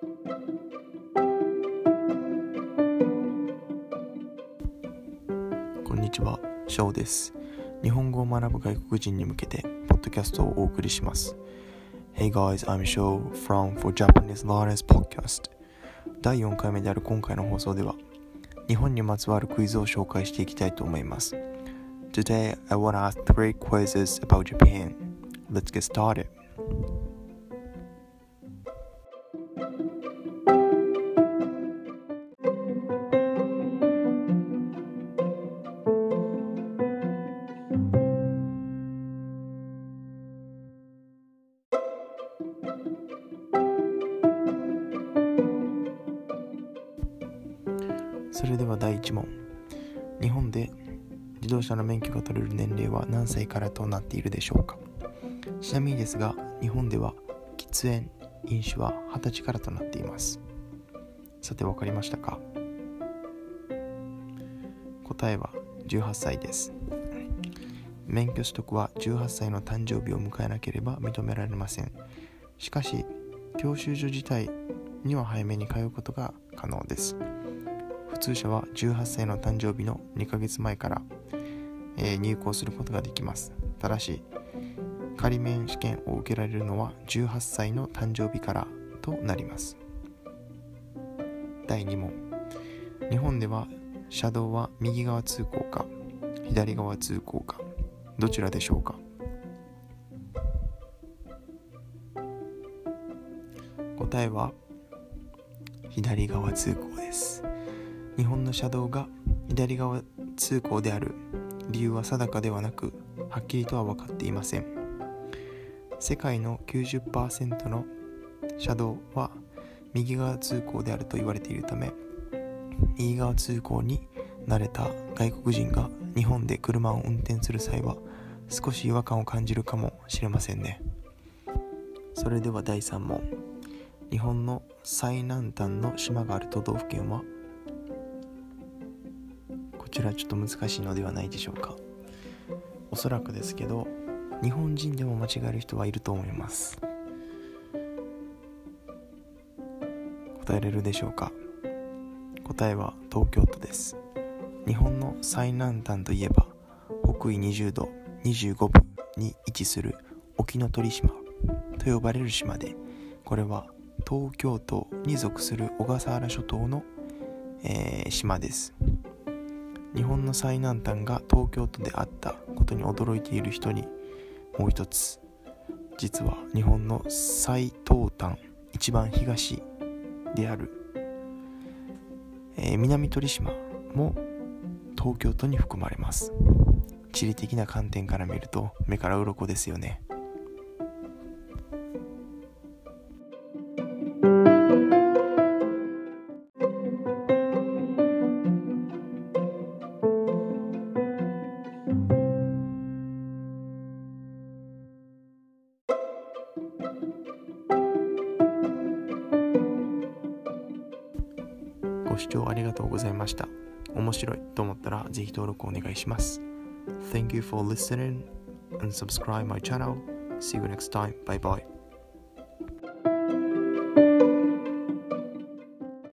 こんにちは、ショウです。日本語を学ぶ外国人に向けて、ポッドキャストをお送りします。Hey guys, I'm Shou from For Japanese Learners Podcast. 第4回目である今回の放送では、日本にまつわるクイズを紹介していきたいと思います。Today, I want to ask three quizzes about Japan. Let's get started. それでは第1問。日本で自動車の免許が取れる年齢は何歳からとなっているでしょうか？ちなみにですが日本では喫煙飲酒は20歳からとなっています。さて分かりましたか？答えは18歳です。免許取得は18歳の誕生日を迎えなければ認められません。しかし教習所自体には早めに通うことが可能です。通車は18歳の誕生日の2ヶ月前から、えー入校することができます。ただし仮免試験を受けられるのは18歳の誕生日からとなります。第2問。日本では車道は右側通行か左側通行かどちらでしょうか？答えは左側通行です。日本の車道が左側通行である理由は定かではなくはっきりとは分かっていません。世界の90%の車道は右側通行であると言われているため右側通行に慣れた外国人が日本で車を運転する際は少し違和感を感じるかもしれませんね。それでは第3問。日本の最南端の島がある都道府県はちらちょっと難しいのではないでしょうか。おそらくですけど日本人でも間違える人はいると思います。答えれるでしょうか？答えは東京都です。日本の最南端といえば北緯20度25分に位置する沖ノ鳥島と呼ばれる島でこれは東京都に属する小笠原諸島の、えー島です。日本の最南端が東京都であったことに驚いている人にもう一つ。実は日本の最東端一番東である、えー南鳥島も東京都に含まれます。地理的な観点から見ると目から鱗ですよね。視聴ありがとうございました。面白いと思ったらぜひ登録お願いします。Thank you for listening and subscribe my channel. See you next time. Bye bye.